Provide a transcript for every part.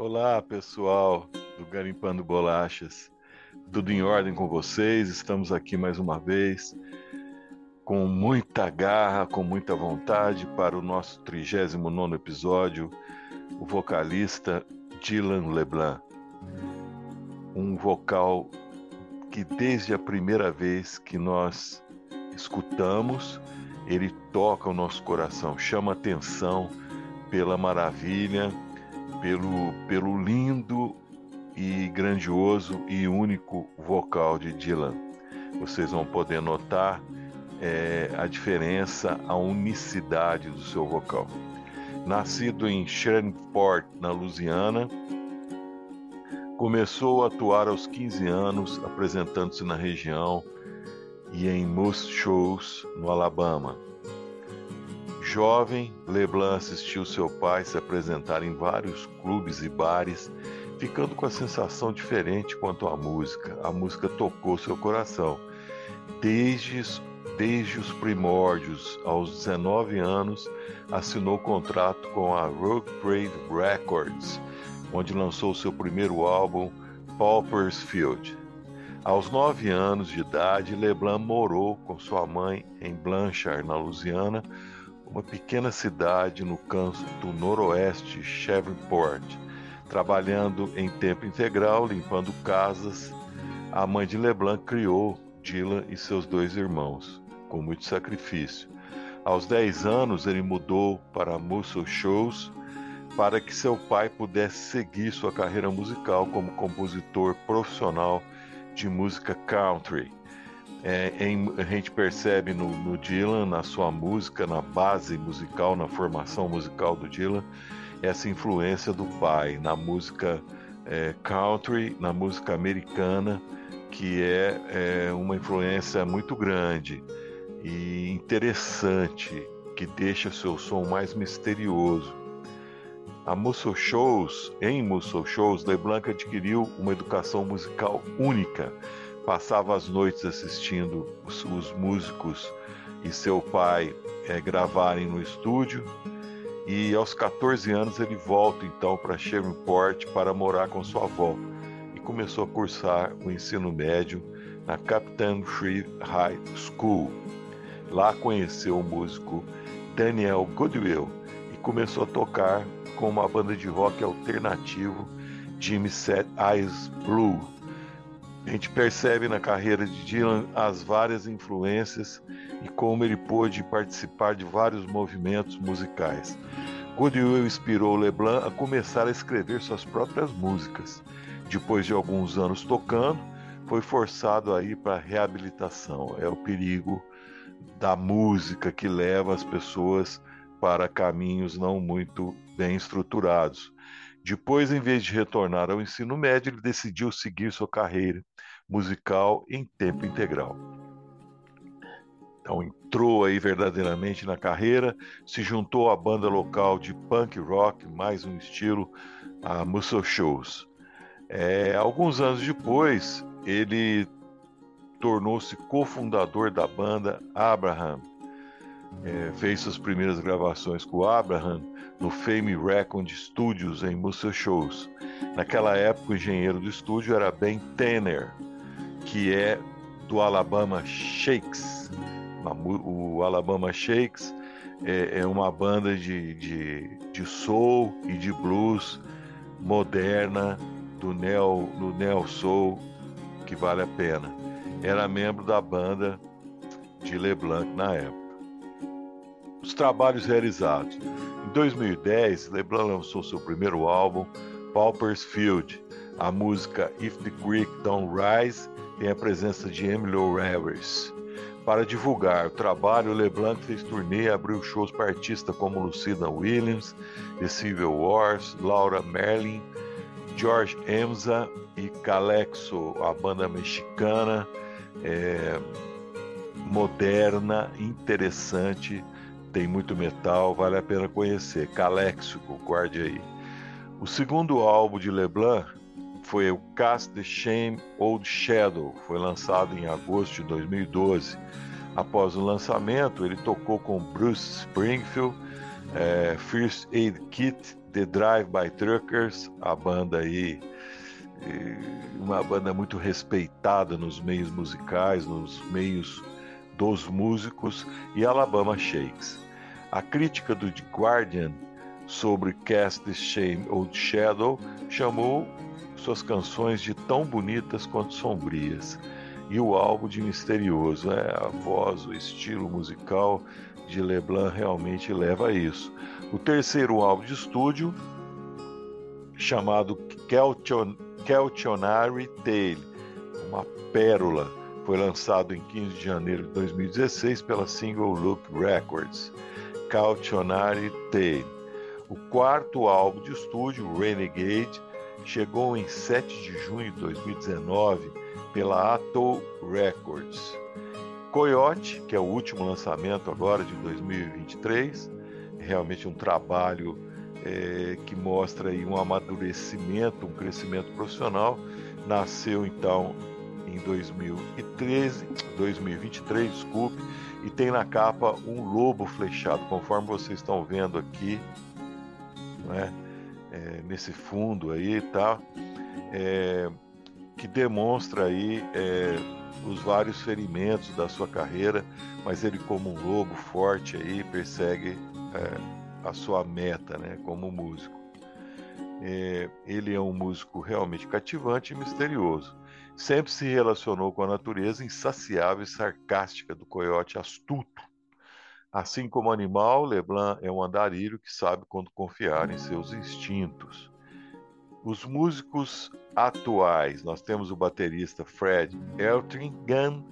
Olá, pessoal do Garimpando Bolachas. Tudo em ordem com vocês? Estamos aqui mais uma vez com muita garra, com muita vontade para o nosso 39 episódio, o vocalista Dylan LeBlanc. Um vocal que desde a primeira vez que nós escutamos, ele toca o nosso coração, chama atenção pela maravilha, pelo, pelo lindo e grandioso e único vocal de Dylan. Vocês vão poder notar é, a diferença, a unicidade do seu vocal. Nascido em Shreveport, na Louisiana, começou a atuar aos 15 anos, apresentando-se na região e em most shows no Alabama. Jovem, Leblanc assistiu seu pai se apresentar em vários clubes e bares, ficando com a sensação diferente quanto à música. A música tocou seu coração. Desde Desde os primórdios, aos 19 anos, assinou contrato com a Rogue Brave Records, onde lançou seu primeiro álbum, Pauper's Field. Aos nove anos de idade, Leblanc morou com sua mãe em Blanchard, na Louisiana, uma pequena cidade no canto noroeste Shreveport. Trabalhando em tempo integral, limpando casas, a mãe de Leblanc criou Dylan e seus dois irmãos com muito sacrifício. Aos 10 anos, ele mudou para Muscle Shows para que seu pai pudesse seguir sua carreira musical como compositor profissional de música country. É, em, a gente percebe no, no, Dylan, na sua música, na base musical, na formação musical do Dylan, essa influência do pai na música é, country, na música americana, que é, é uma influência muito grande e interessante que deixa seu som mais misterioso. A Muscle Shows, em Muscle Shows, LeBlanc adquiriu uma educação musical única. Passava as noites assistindo os, os músicos e seu pai é, gravarem no estúdio. E aos 14 anos ele volta então para Shreveport para morar com sua avó e começou a cursar o ensino médio na Captain Free High School. Lá conheceu o músico Daniel Goodwill e começou a tocar com uma banda de rock alternativo Jimmy Set Eyes Blue. A gente percebe na carreira de Dylan as várias influências e como ele pôde participar de vários movimentos musicais. Goodwill inspirou LeBlanc a começar a escrever suas próprias músicas. Depois de alguns anos tocando, foi forçado a ir para a reabilitação. É o perigo da música que leva as pessoas para caminhos não muito bem estruturados. Depois, em vez de retornar ao ensino médio, ele decidiu seguir sua carreira musical em tempo integral. Então entrou aí verdadeiramente na carreira, se juntou à banda local de punk rock, mais um estilo, a Muscle Shows. É, alguns anos depois, ele tornou-se cofundador da banda Abraham. É, fez suas primeiras gravações com Abraham no Fame Record Studios em Muscle Shows. Naquela época, o engenheiro do estúdio era Ben Tanner, que é do Alabama Shakes. O Alabama Shakes é, é uma banda de, de, de, soul e de blues moderna do neo, do neo soul que vale a pena era membro da banda de LeBlanc na época. Os trabalhos realizados. Em 2010, LeBlanc lançou seu primeiro álbum, Pauper's Field. A música If the Creek Don't Rise tem a presença de Emily Rivers. Para divulgar o trabalho, LeBlanc fez turnê e abriu shows para artistas como Lucina Williams, The Civil Wars, Laura Merlin, George Emza e Calexo, a banda mexicana é, moderna, interessante, tem muito metal, vale a pena conhecer. Caléxico, guarde aí. O segundo álbum de Leblanc foi o Cast the Shame Old Shadow, foi lançado em agosto de 2012. Após o lançamento, ele tocou com Bruce Springfield é, First Aid Kit, The Drive by Truckers, a banda aí, uma banda muito respeitada nos meios musicais, nos meios dos músicos, e Alabama Shakes. A crítica do The Guardian sobre Cast the Shame Old Shadow chamou suas canções de tão bonitas quanto sombrias e o álbum de misterioso. É, a voz, o estilo musical de Leblanc realmente leva a isso. O terceiro álbum de estúdio, chamado Keltionary Tale, uma pérola, foi lançado em 15 de janeiro de 2016 pela Single Look Records. Cautionary Tale. O quarto álbum de estúdio, Renegade, chegou em 7 de junho de 2019 pela Atoll Records. Coyote, que é o último lançamento agora de 2023, realmente um trabalho é, que mostra aí um amadurecimento, um crescimento profissional. Nasceu então em 2013, 2023, desculpe, e tem na capa um lobo flechado, conforme vocês estão vendo aqui, né? É, nesse fundo aí tá? É, que demonstra aí é, os vários ferimentos da sua carreira, mas ele como um lobo forte aí persegue é, a sua meta, né, como músico. É, ele é um músico realmente cativante e misterioso. Sempre se relacionou com a natureza insaciável e sarcástica do coiote astuto. Assim como animal, Leblanc é um andarilho que sabe quando confiar em seus instintos. Os músicos atuais, nós temos o baterista Fred Eltringham,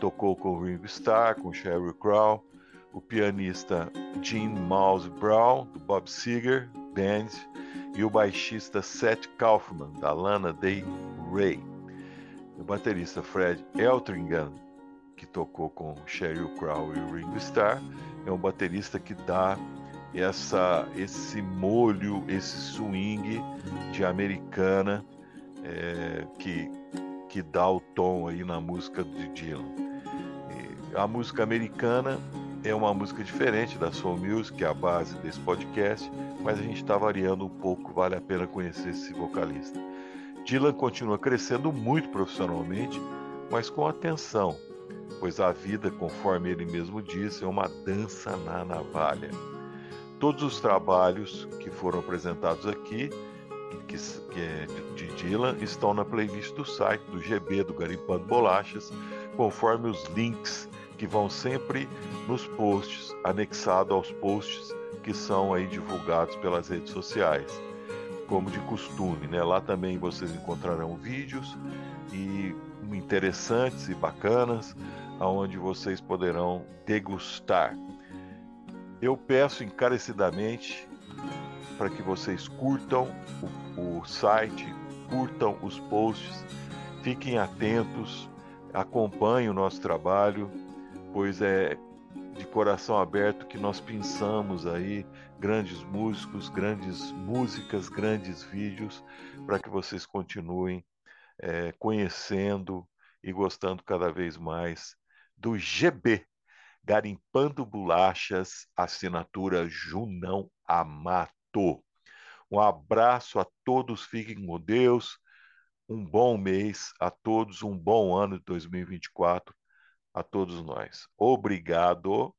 tocou com Ringo Starr, com Sheryl Crow, o pianista Gene Mouse Brown, do Bob Seger Band, e o baixista Seth Kaufman, da Lana Del Rey. O baterista Fred Eltringham, que tocou com Sheryl Crow e Ringo Starr, é um baterista que dá essa, esse molho, esse swing de americana é, que, que dá o tom aí na música de Dylan. E a música americana é uma música diferente da soul music, que é a base desse podcast, mas a gente está variando um pouco, vale a pena conhecer esse vocalista. Dylan continua crescendo muito profissionalmente, mas com atenção, pois a vida, conforme ele mesmo disse, é uma dança na navalha. Todos os trabalhos que foram apresentados aqui, que, que é de Dylan, estão na playlist do site do GB do Garimpando Bolachas, conforme os links que vão sempre nos posts, anexado aos posts que são aí divulgados pelas redes sociais, como de costume, né? Lá também vocês encontrarão vídeos e interessantes e bacanas, aonde vocês poderão degustar. Eu peço encarecidamente para que vocês curtam o, o site, curtam os posts, fiquem atentos, acompanhem o nosso trabalho, pois é de coração aberto que nós pensamos aí grandes músicos, grandes músicas, grandes vídeos para que vocês continuem é, conhecendo e gostando cada vez mais do GB, Garimpando Bolachas, assinatura Junão Amato. Um abraço a todos, fiquem com Deus. Um bom mês a todos, um bom ano de 2024 a todos nós. Obrigado.